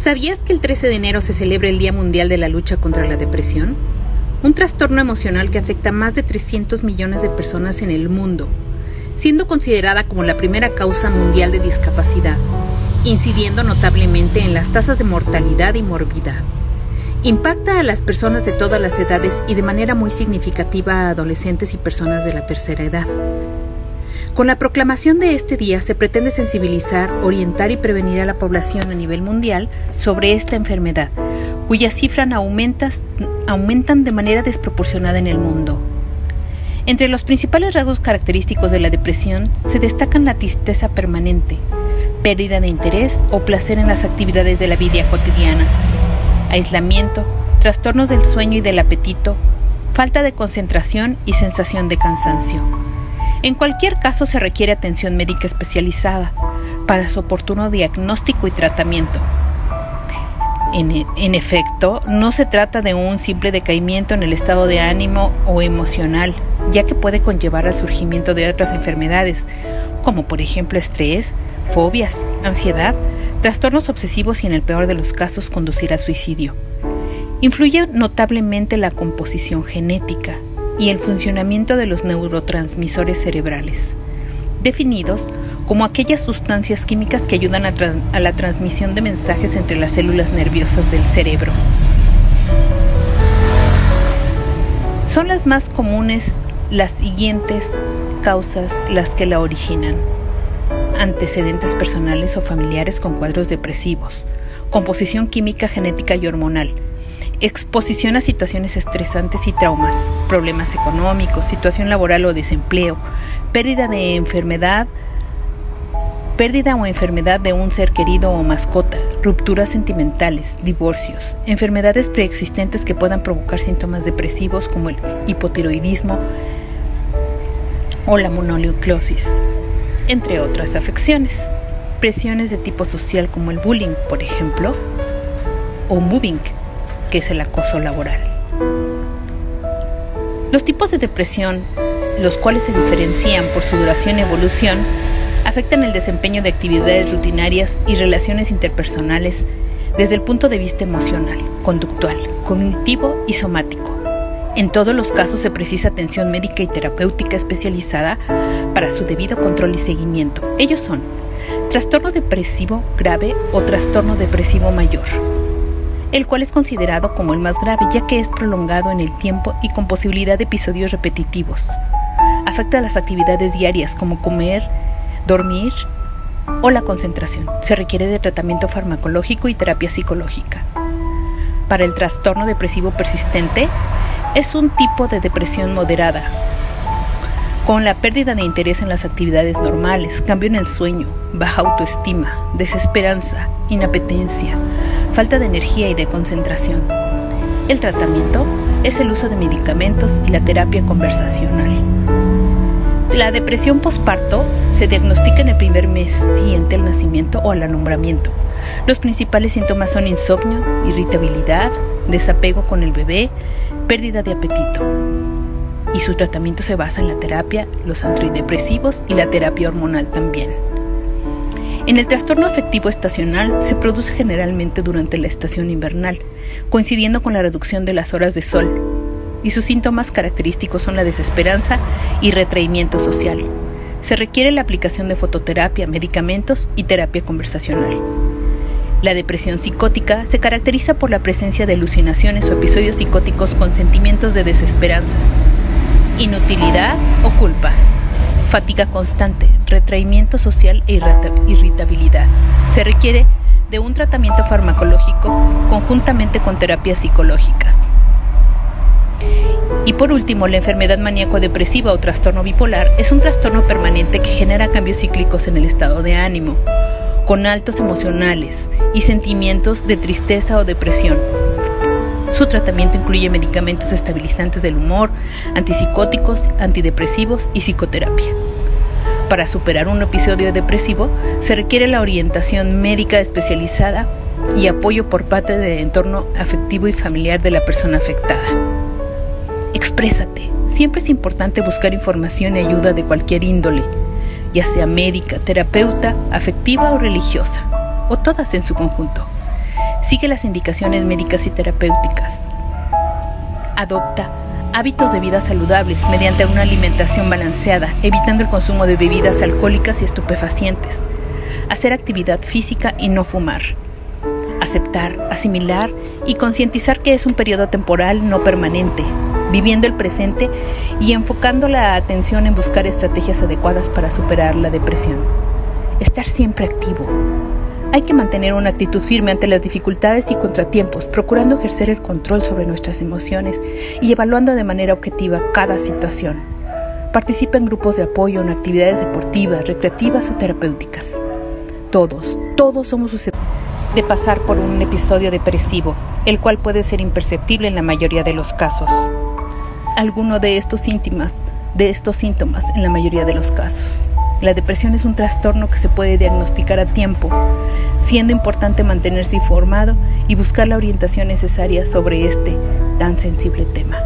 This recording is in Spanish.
¿Sabías que el 13 de enero se celebra el Día Mundial de la Lucha contra la Depresión? Un trastorno emocional que afecta a más de 300 millones de personas en el mundo, siendo considerada como la primera causa mundial de discapacidad, incidiendo notablemente en las tasas de mortalidad y morbidad. Impacta a las personas de todas las edades y de manera muy significativa a adolescentes y personas de la tercera edad. Con la proclamación de este día se pretende sensibilizar, orientar y prevenir a la población a nivel mundial sobre esta enfermedad, cuyas cifras aumentan de manera desproporcionada en el mundo. Entre los principales rasgos característicos de la depresión se destacan la tristeza permanente, pérdida de interés o placer en las actividades de la vida cotidiana, aislamiento, trastornos del sueño y del apetito, falta de concentración y sensación de cansancio. En cualquier caso se requiere atención médica especializada para su oportuno diagnóstico y tratamiento. En, efecto, no se trata de un simple decaimiento en el estado de ánimo o emocional, ya que puede conllevar al surgimiento de otras enfermedades, como por ejemplo estrés, fobias, ansiedad, trastornos obsesivos y en el peor de los casos conducir a suicidio. Influye notablemente la composición genética, y el funcionamiento de los neurotransmisores cerebrales, definidos como aquellas sustancias químicas que ayudan a, la transmisión de mensajes entre las células nerviosas del cerebro. Son las más comunes las siguientes causas las que la originan. Antecedentes personales o familiares con cuadros depresivos, composición química, genética y hormonal, exposición a situaciones estresantes y traumas, problemas económicos, situación laboral o desempleo, pérdida de enfermedad, pérdida o enfermedad de un ser querido o mascota, rupturas sentimentales, divorcios, enfermedades preexistentes que puedan provocar síntomas depresivos como el hipotiroidismo o la mononucleosis, entre otras afecciones. Presiones de tipo social como el bullying, por ejemplo, o moving, que es el acoso laboral. Los tipos de depresión, los cuales se diferencian por su duración y evolución, afectan el desempeño de actividades rutinarias y relaciones interpersonales desde el punto de vista emocional, conductual, cognitivo y somático. En todos los casos se precisa atención médica y terapéutica especializada para su debido control y seguimiento. Ellos son trastorno depresivo grave o trastorno depresivo mayor el cual es considerado como el más grave ya que es prolongado en el tiempo y con posibilidad de episodios repetitivos. Afecta las actividades diarias como comer, dormir o la concentración. Se requiere de tratamiento farmacológico y terapia psicológica. Para el trastorno depresivo persistente, es un tipo de depresión moderada, con la pérdida de interés en las actividades normales, cambio en el sueño, baja autoestima, desesperanza, inapetencia, falta de energía y de concentración. El tratamiento es el uso de medicamentos y la terapia conversacional. La depresión posparto se diagnostica en el primer mes siguiente al nacimiento o al alumbramiento. Los principales síntomas son insomnio, irritabilidad, desapego con el bebé, pérdida de apetito. Y su tratamiento se basa en la terapia, los antidepresivos y la terapia hormonal también. En el trastorno afectivo estacional se produce generalmente durante la estación invernal, coincidiendo con la reducción de las horas de sol, y sus síntomas característicos son la desesperanza y retraimiento social. Se requiere la aplicación de fototerapia, medicamentos y terapia conversacional. La depresión psicótica se caracteriza por la presencia de alucinaciones o episodios psicóticos con sentimientos de desesperanza, inutilidad o culpa, fatiga constante, retraimiento social e irritabilidad. Se requiere de un tratamiento farmacológico conjuntamente con terapias psicológicas. Y por último, la enfermedad maníaco-depresiva o trastorno bipolar es un trastorno permanente que genera cambios cíclicos en el estado de ánimo, con altos emocionales y sentimientos de tristeza o depresión. Su tratamiento incluye medicamentos estabilizantes del humor, antipsicóticos, antidepresivos y psicoterapia. Para superar un episodio depresivo se requiere la orientación médica especializada y apoyo por parte del entorno afectivo y familiar de la persona afectada. Exprésate. Siempre es importante buscar información y ayuda de cualquier índole, ya sea médica, terapeuta, afectiva o religiosa, o todas en su conjunto. Sigue las indicaciones médicas y terapéuticas. Adopta hábitos de vida saludables mediante una alimentación balanceada, evitando el consumo de bebidas alcohólicas y estupefacientes. Hacer actividad física y no fumar. Aceptar, asimilar y concientizar que es un periodo temporal no permanente, viviendo el presente y enfocando la atención en buscar estrategias adecuadas para superar la depresión. Estar siempre activo, hay que mantener una actitud firme ante las dificultades y contratiempos, procurando ejercer el control sobre nuestras emociones y evaluando de manera objetiva cada situación. Participa en grupos de apoyo, en actividades deportivas, recreativas o terapéuticas. Todos, todos somos susceptibles de pasar por un episodio depresivo, el cual puede ser imperceptible en la mayoría de los casos. Alguno de estos síntomas, de estos síntomas en la mayoría de los casos. La depresión es un trastorno que se puede diagnosticar a tiempo, siendo importante mantenerse informado y buscar la orientación necesaria sobre este tan sensible tema.